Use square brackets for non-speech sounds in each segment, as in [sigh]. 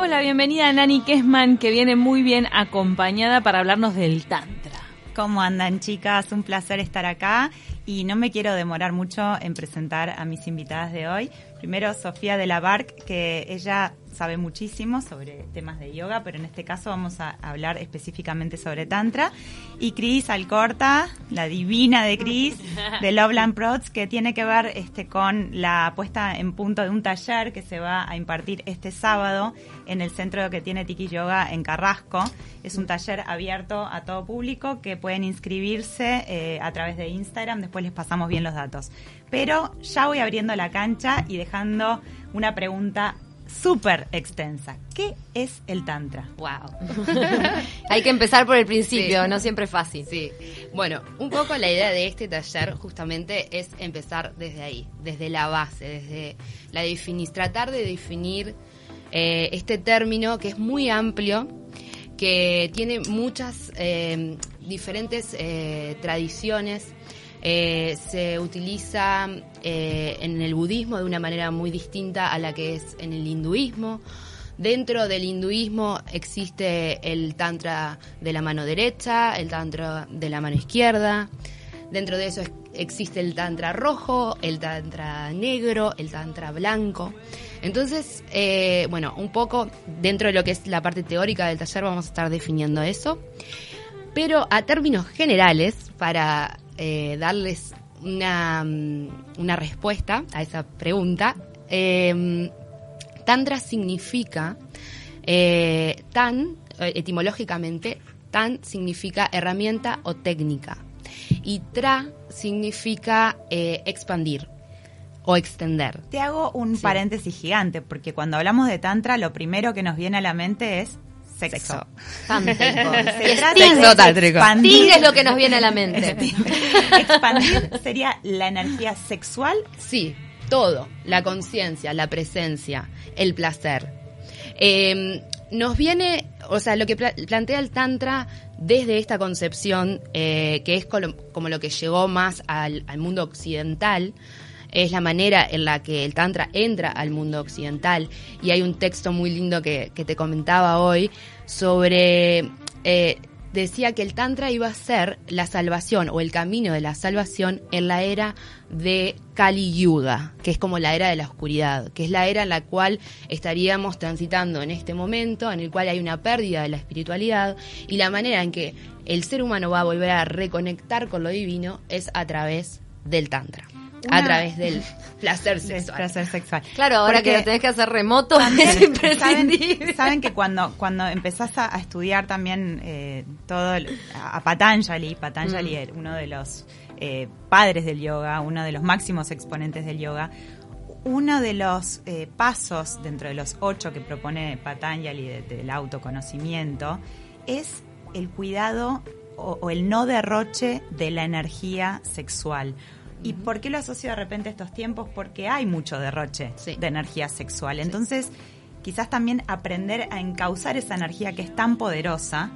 Damos la bienvenida a Nani Kessman, que viene muy bien acompañada para hablarnos del Tantra. ¿Cómo andan chicas? Un placer estar acá y no me quiero demorar mucho en presentar a mis invitadas de hoy. Primero Sofía de la Barc, que ella sabe muchísimo sobre temas de yoga, pero en este caso vamos a hablar específicamente sobre Tantra. Y Cris Alcorta, la divina de Cris, de Loveland Prods, que tiene que ver este, con la puesta en punto de un taller que se va a impartir este sábado en el centro que tiene Tiki Yoga en Carrasco. Es un taller abierto a todo público que pueden inscribirse eh, a través de Instagram, después les pasamos bien los datos. Pero ya voy abriendo la cancha y dejando una pregunta súper extensa. ¿Qué es el Tantra? Wow. [laughs] Hay que empezar por el principio, Sí. no siempre es fácil. Sí, bueno, un poco la idea de este taller justamente es empezar desde ahí, desde la base, desde la defini- tratar de definir eh, este término que es muy amplio, que tiene muchas eh, diferentes eh, tradiciones. Eh, se utiliza eh, en el budismo de una manera muy distinta a la que es en el hinduismo. Dentro del hinduismo existe el tantra de la mano derecha, el tantra de la mano izquierda. Dentro de eso es- existe el tantra rojo, el tantra negro, el tantra blanco. Entonces, eh, bueno, un poco dentro de lo que es la parte teórica del taller vamos a estar definiendo eso. Pero a términos generales, para eh, darles una, mm, una respuesta a esa pregunta, eh, Tantra significa eh, tan, eh, etimológicamente, tan significa herramienta o técnica. Y tra significa expandir o extender. Te hago un Sí. paréntesis gigante, porque cuando hablamos de Tantra, lo primero que nos viene a la mente es sexo. [laughs] Sexo. Tántrico. Se trata de expandir- es lo que nos viene a la mente. expandir sería la energía sexual Sí, todo, la conciencia, la presencia, el placer. Eh, nos viene, o sea, lo que pla- plantea el Tantra desde esta concepción, eh, que es como lo que llegó más al, al mundo occidental, es la manera en la que el Tantra entra al mundo occidental. Y hay un texto muy lindo que, que te comentaba hoy sobre... eh, decía que el Tantra iba a ser la salvación o el camino de la salvación en la era de Kali Yuga, que es como la era de la oscuridad, que es la era en la cual estaríamos transitando en este momento, en el cual hay una pérdida de la espiritualidad y la manera en que el ser humano va a volver a reconectar con lo divino es a través del Tantra, a través del placer del sexual. placer sexual. Claro, ahora Porque que lo tenés que hacer remoto [laughs] también es imprescindible. Saben, saben que cuando, cuando empezás a, a estudiar también eh, todo el- a Patanjali, Patanjali Mm. uno de los eh, padres del yoga, uno de los máximos exponentes del yoga, uno de los eh, pasos dentro de los ocho que propone Patanjali de- del autoconocimiento es el cuidado o, o el no derroche de la energía sexual. ¿Y por qué lo asocio de repente a estos tiempos? Porque hay mucho derroche Sí. de energía sexual. Entonces, quizás también aprender a encauzar esa energía que es tan poderosa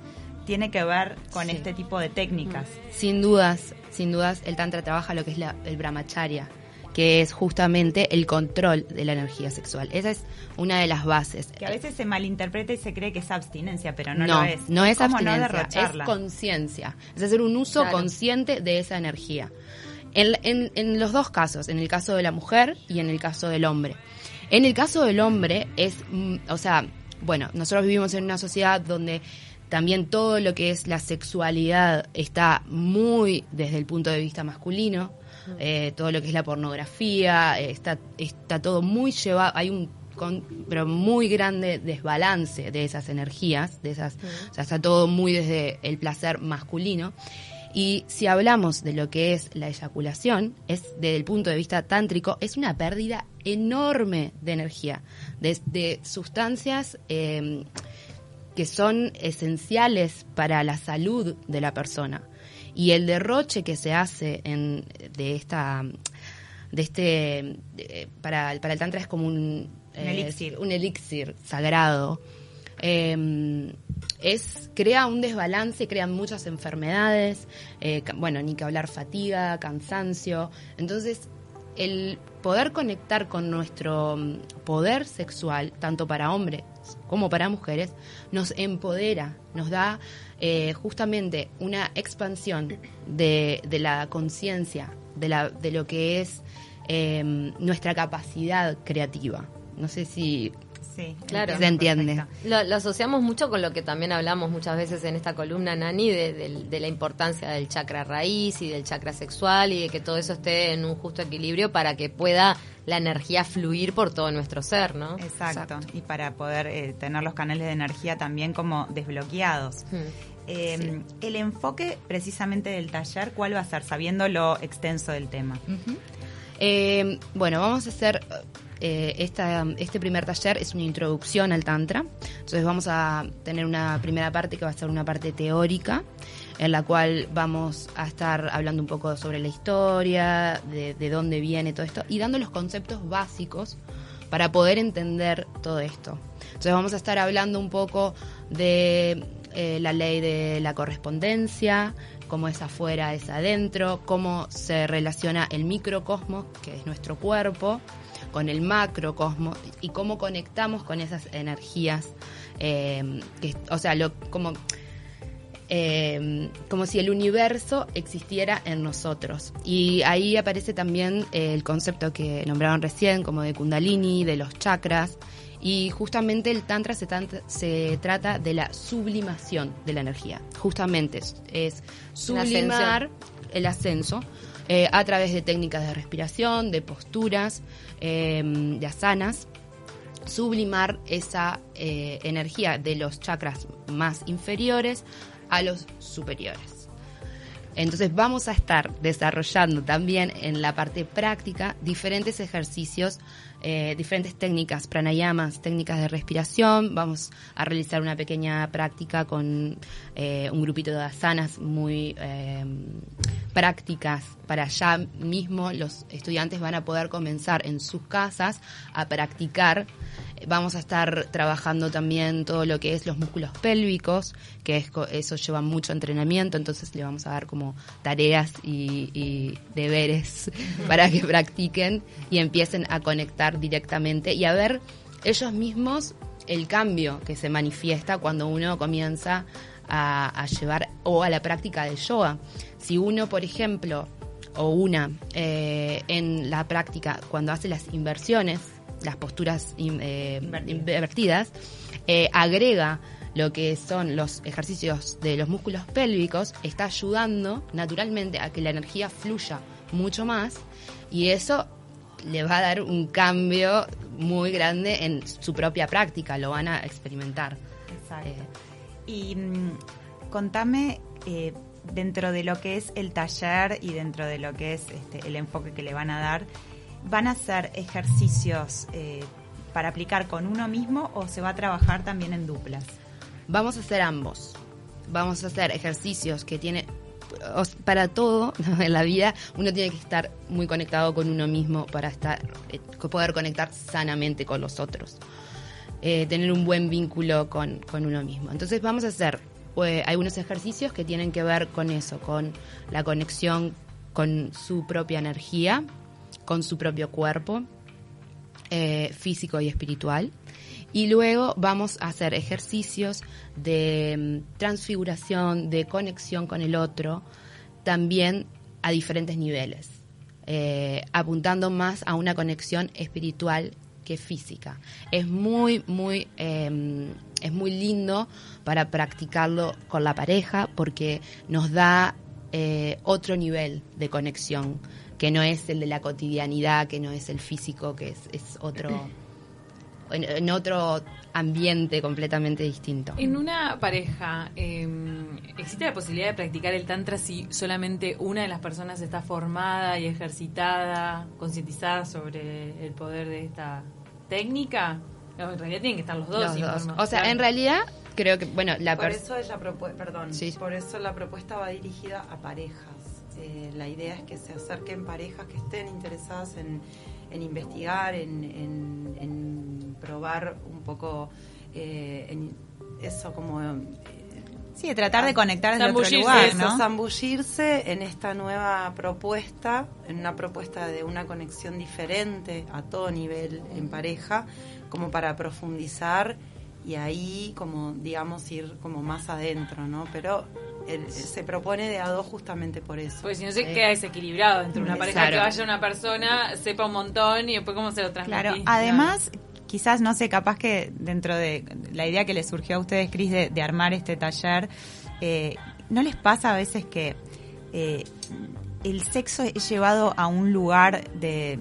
tiene que ver con Sí. este tipo de técnicas. Sin dudas, sin dudas, el Tantra trabaja lo que es la- el brahmacharya, que es justamente el control de la energía sexual. Esa es una de las bases. Que a veces se malinterpreta y se cree que es abstinencia, pero no, no, lo es. no es ¿Cómo no abstinencia, derrocharla? es conciencia. Es hacer un uso Claro. consciente de esa energía. En, en- en los dos casos, en el caso de la mujer y en el caso del hombre. En el caso del hombre es, mm, o sea, bueno, nosotros vivimos en una sociedad donde también todo lo que es la sexualidad está muy desde el punto de vista masculino, eh, todo lo que es la pornografía, eh, está, está todo muy llevado, hay un con- pero muy grande desbalance de esas energías, de esas, o sea, está todo muy desde el placer masculino. Y si hablamos de lo que es la eyaculación, es desde el punto de vista tántrico, es una pérdida enorme de energía, de, de sustancias eh, que son esenciales para la salud de la persona. Y el derroche que se hace en, de esta de este eh, para, para el tantra es como un, Un elixir. un elixir sagrado eh, es crea un desbalance crea muchas enfermedades eh, bueno ni que hablar fatiga cansancio. Entonces el poder conectar con nuestro mm, poder sexual tanto para hombres como para mujeres nos empodera nos da eh, justamente una expansión de, de la conciencia de de lo que es eh, nuestra capacidad creativa. No sé si Sí, Claro. se entiende. Lo, lo asociamos mucho con lo que también hablamos muchas veces en esta columna, Nani, de, de- de la importancia del chakra raíz y del chakra sexual y de que todo eso esté en un justo equilibrio para que pueda la energía fluir por todo nuestro ser, ¿no? Exacto. Y para poder eh, tener los canales de energía también como desbloqueados. Hmm. Eh, El enfoque precisamente del taller, ¿cuál va a ser? Sabiendo lo extenso del tema. Eh, bueno, vamos a hacer eh, esta, este primer taller es una introducción al tantra. Entonces vamos a tener una primera parte que va a ser una parte teórica en la cual vamos a estar hablando un poco sobre la historia, de, de dónde viene todo esto y dando los conceptos básicos para poder entender todo esto. Entonces vamos a estar hablando un poco de eh, la ley de la correspondencia, cómo es afuera es adentro, cómo se relaciona el microcosmos, que es nuestro cuerpo, con el macrocosmos y cómo conectamos con esas energías, eh, o sea, lo, como eh, como si el universo existiera en nosotros. Y ahí aparece también el concepto que nombraron recién, como de kundalini, de los chakras. Y justamente el tantra se, trata de la sublimación de la energía. Justamente es, es sublimar el ascenso eh, a través de técnicas de respiración, de posturas, eh, de asanas sublimar esa eh, energía de los chakras más inferiores a los superiores. Entonces vamos a estar desarrollando también en la parte práctica diferentes ejercicios, eh, diferentes técnicas, pranayamas, técnicas de respiración. Vamos a realizar una pequeña práctica con eh, un grupito de asanas muy eh, prácticas para ya mismo los estudiantes van a poder comenzar en sus casas a practicar. Vamos a estar trabajando también todo lo que es los músculos pélvicos, que es eso lleva mucho entrenamiento, entonces le vamos a dar como tareas y deberes [laughs] para que practiquen y empiecen a conectar directamente y a ver ellos mismos el cambio que se manifiesta cuando uno comienza a, a llevar o a la práctica del yoga. Si uno, por ejemplo, o una eh, en la práctica cuando hace las inversiones, las posturas in- eh, Invertidas. invertidas, eh, agrega lo que son los ejercicios de los músculos pélvicos, está ayudando naturalmente a que la energía fluya mucho más y eso le va a dar un cambio muy grande en su propia práctica, lo van a experimentar. Exacto. Eh, Y mm, contame, eh, dentro de lo que es el taller y dentro de lo que es este, el enfoque que le van a dar, ¿van a hacer ejercicios eh, para aplicar con uno mismo o se va a trabajar también en duplas? Vamos a hacer ambos. Vamos a hacer ejercicios que tiene para todo en la vida uno tiene que estar muy conectado con uno mismo para eh, poder conectar sanamente con los otros. Eh, tener un buen vínculo con, uno mismo. Entonces vamos a hacer eh, algunos ejercicios que tienen que ver con eso, con la conexión con su propia energía, con su propio cuerpo, físico y espiritual. Y luego vamos a hacer ejercicios de mm, transfiguración, de conexión con el otro, también a diferentes niveles, eh, apuntando más a una conexión espiritual que física. Es muy, muy, eh, es muy lindo para practicarlo con la pareja porque nos da eh, otro nivel de conexión que no es el de la cotidianidad, que no es el físico, que es, es otro en, en otro ambiente completamente distinto. En una pareja, eh, ¿existe la posibilidad de practicar el tantra si solamente una de las personas está formada y ejercitada, concientizada sobre el poder de esta técnica? No, en realidad tienen que estar los dos. Los dos. O sea, en realidad creo que, bueno, la Por eso ella perdón, Sí. por eso la propuesta va dirigida a parejas. Eh, la idea es que se acerquen parejas que estén interesadas en, en investigar, en, en- en probar un poco eh, en eso como eh, Sí, de tratar de conectar desde otro lugar, eso, ¿no? zambullirse en esta nueva propuesta, en una propuesta de una conexión diferente a todo nivel en pareja, como para profundizar y ahí como digamos ir como más adentro, ¿no? Pero él- se propone de a dos justamente por eso. Porque si no se queda desequilibrado entre una pareja Claro. que vaya una persona, sepa un montón y después cómo se lo transmite. Claro, además, quizás, no sé, capaz que dentro de la idea que les surgió a ustedes, Cris, de, de armar este taller, eh, ¿no les pasa a veces que eh, el sexo es llevado a un lugar de...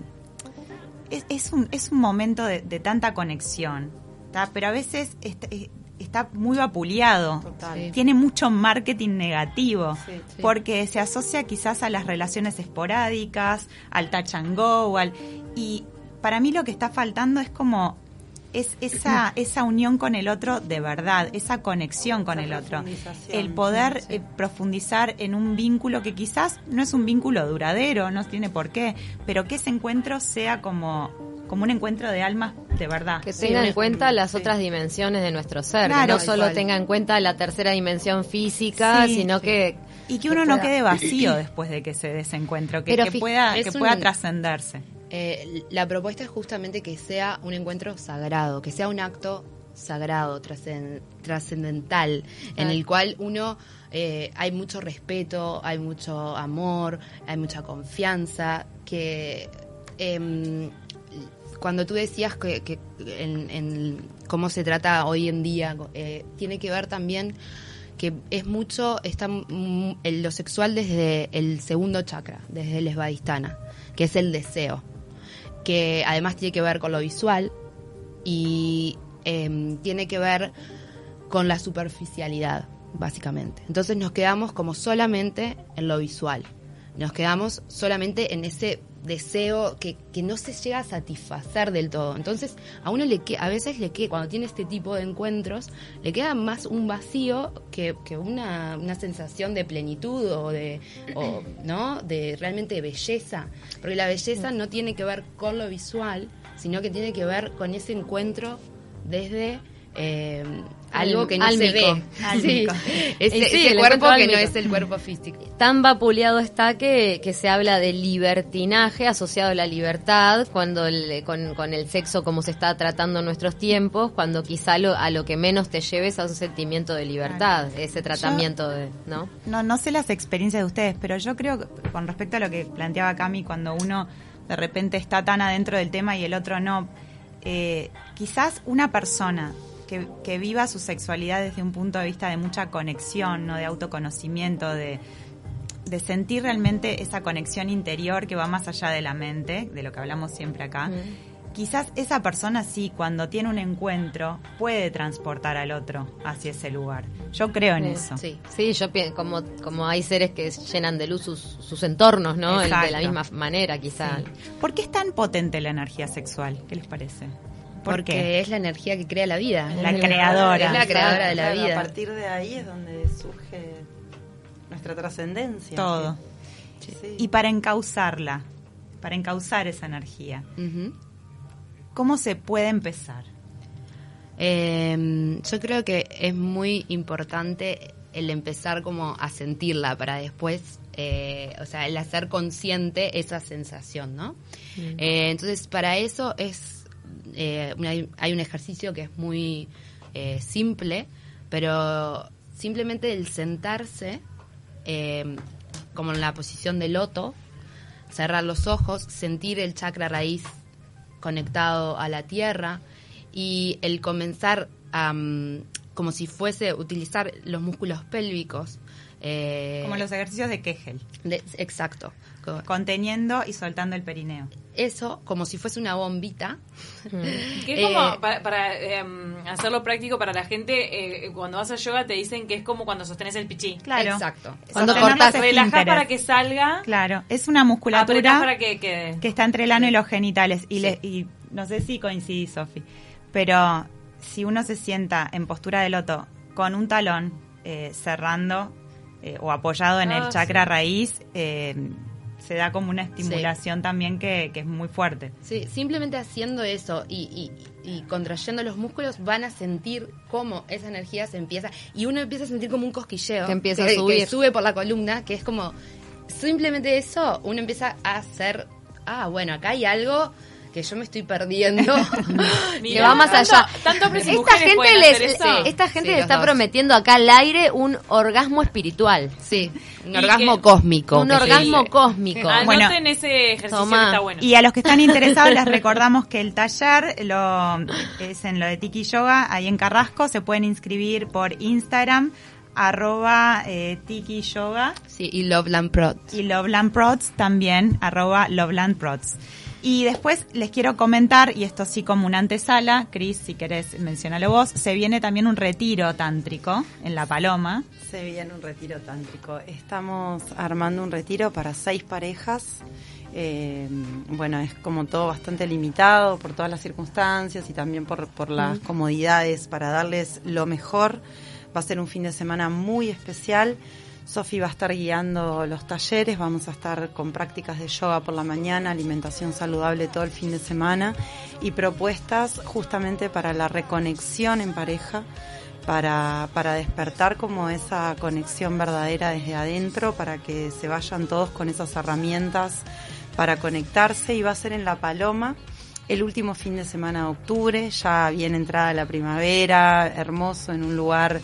Es, es un, es un momento de, de tanta conexión, ¿tá? pero a veces está, eh, está muy vapuleado. Total. Sí. Tiene mucho marketing negativo Sí. Sí. porque se asocia quizás a las relaciones esporádicas, al touch and go, al, y para mí lo que está faltando es como es esa [clears throat] esa unión con el otro de verdad, esa conexión con Esa el otro, el poder Sí. eh, profundizar en un vínculo que quizás no es un vínculo duradero, no tiene por qué, pero que ese encuentro sea como como un encuentro de almas de verdad. Que tenga en cuenta las sí. otras dimensiones de nuestro ser, Claro. que no solo tenga en cuenta la tercera dimensión física, Sí. sino que y que que uno no quede [clears throat] vacío después de que se dé ese encuentro, que, que pueda que pueda un- trascenderse. Eh, la propuesta es justamente que sea un encuentro sagrado, que sea un acto sagrado, trascen- trascendental, en el cual uno eh, hay mucho respeto, hay mucho amor, hay mucha confianza, que em, cuando tú decías que, que en, en cómo se trata hoy en día, eh, tiene que ver también que es mucho, está mm, lo sexual desde el segundo chakra, desde el esvadistana, que es el deseo, que además tiene que ver con lo visual y em, tiene que ver con la superficialidad, básicamente. Entonces nos quedamos como solamente en lo visual, nos quedamos solamente en ese deseo que, que no se llega a satisfacer del todo. Entonces, a uno le que, a veces le queda, cuando tiene este tipo de encuentros, le queda más un vacío que, que una, una sensación de plenitud o de, o, [clears throat] ¿no? de realmente belleza. Porque la belleza no tiene que ver con lo visual, sino que tiene que ver con ese encuentro desde eh, algo que no se Álmico. ve. [laughs] Álmico. [laughs] Sí, ese, Y sí, ese el cuerpo que no es el cuerpo físico. tan vapuleado está que, que se habla de libertinaje asociado a la libertad, cuando el- con, con el sexo como se está tratando en nuestros tiempos, cuando quizá lo, a lo que menos te lleves a un sentimiento de libertad, ese tratamiento de, ¿no? no, no sé las experiencias de ustedes, pero yo creo que con respecto a lo que planteaba Cami, cuando uno de repente está tan adentro del tema y el otro no, eh, quizás una persona que, que viva su sexualidad desde un punto de vista de mucha conexión, no de autoconocimiento, de, de sentir realmente esa conexión interior que va más allá de la mente, de lo que hablamos siempre acá. Quizás esa persona sí, cuando tiene un encuentro, puede transportar al otro hacia ese lugar. Yo creo en eso. Sí. Sí, yo pienso, como, como hay seres que llenan de luz sus, sus entornos, ¿no? El- de la misma manera, quizá. Sí. ¿Por qué es tan potente la energía sexual? ¿Qué les parece? ¿Por Porque qué? es la energía que crea la vida. La creadora. Es la creadora de la Claro, vida. A partir de ahí es donde surge nuestra trascendencia. Todo. Sí. Y para encauzarla, para encauzar esa energía. ¿cómo se puede empezar? Eh, yo creo que es muy importante el empezar como a sentirla para después, eh, o sea, el hacer consciente esa sensación, ¿no? Eh, entonces, para eso es, eh, hay, hay un ejercicio que es muy eh, simple, pero simplemente el sentarse, eh, como en la posición de loto, cerrar los ojos, sentir el chakra raíz conectado a la tierra y el comenzar a, mm, como si fuese utilizar los músculos pélvicos. eh, Como los ejercicios de Kegel, de- exacto. Co- conteniendo y soltando el perineo. Eso, como si fuese una bombita. Que es Eh, como, para, para, em, hacerlo práctico para la gente, eh, cuando vas a yoga te dicen que es como cuando sostenes el pichí. Claro. Exacto. Cuando los Relajás para que salga, Claro, es una musculatura para que quede. que está entre el ano y los genitales. Y, le- y no sé si coincidís, Sofi, pero si uno se sienta en postura de loto con un talón eh, cerrando eh, o apoyado en el Ah, chakra sí. raíz, eh, se da como una estimulación también que, que es muy fuerte. Sí, simplemente haciendo eso y, y- y contrayendo los músculos van a sentir cómo esa energía se empieza y uno empieza a sentir como un cosquilleo Que empieza a subir. que sube por la columna, que es como simplemente eso, uno empieza a hacer, ah, bueno, acá hay algo que yo me estoy perdiendo. [laughs] [laughs] Que va más tanto- allá. tanto hombres y esta gente les, hacer eso. sí, esta gente Sí, le los está dos. prometiendo acá al aire un orgasmo espiritual. sí, un orgasmo que- cósmico. un orgasmo cósmico. Anoten Bueno, ese ejercicio que está bueno. Y a los que están interesados les recordamos que el taller lo, es en lo de Tiki Yoga, ahí en Carrasco, se pueden inscribir por Instagram, arroba eh, Tiki Yoga Sí, y Loveland Prod. y Loveland Prods también, arroba Loveland Prods. Y después les quiero comentar, y esto sí como una antesala, Cris, si querés mencionarlo vos, se viene también un retiro tántrico en La Paloma. Se viene un retiro tántrico. Estamos armando un retiro para seis parejas. Eh, bueno, es como todo bastante limitado por todas las circunstancias y también por, por las comodidades para darles lo mejor. Va a ser un fin de semana muy especial. Sofi va a estar guiando los talleres, vamos a estar con prácticas de yoga por la mañana, alimentación saludable todo el fin de semana y propuestas justamente para la reconexión en pareja, para, para despertar como esa conexión verdadera desde adentro, para que se vayan todos con esas herramientas para conectarse y va a ser en La Paloma el último fin de semana de octubre, ya bien entrada la primavera, hermoso en un lugar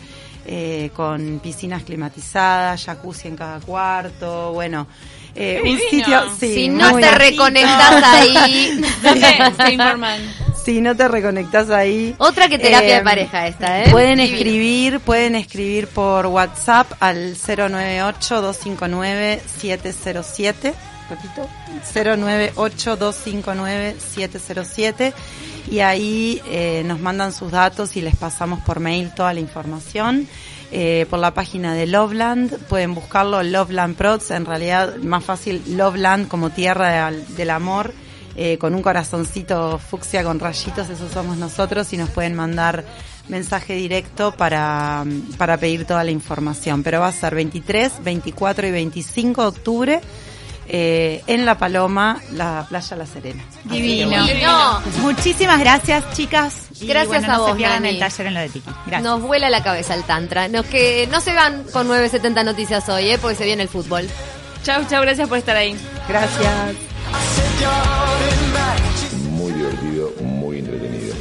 eh, con piscinas climatizadas, jacuzzi en cada cuarto, bueno, eh, ¡Qué un sitio, sí, si no te bonito. reconectas ahí. [laughs] ¿Dónde se informan? Si no te reconectas ahí. Otra que terapia eh, de pareja esta, ¿eh? Pueden Divino. escribir, pueden escribir por WhatsApp al 098-259-707. Repito, 098-259-707. Y ahí eh, nos mandan sus datos y les pasamos por mail toda la información. Eh, por la página de Loveland, pueden buscarlo, Loveland Prods, en realidad más fácil Loveland como tierra del, amor, eh, con un corazoncito fucsia con rayitos, eso somos nosotros y nos pueden mandar mensaje directo para, para pedir toda la información. Pero va a ser 23, 24 y 25 de octubre eh, en La Paloma, la playa La Serena. Divino. Muchísimas gracias, chicas. Y Gracias bueno, a no vos, se pierdan Nani. el taller en lo de Tiki. Gracias. nos vuela la cabeza el tantra. Nos que no se van con 970 noticias hoy, ¿eh? Porque se viene el fútbol. Chau, chau, gracias por estar ahí. Gracias. Muy divertido, muy entretenido.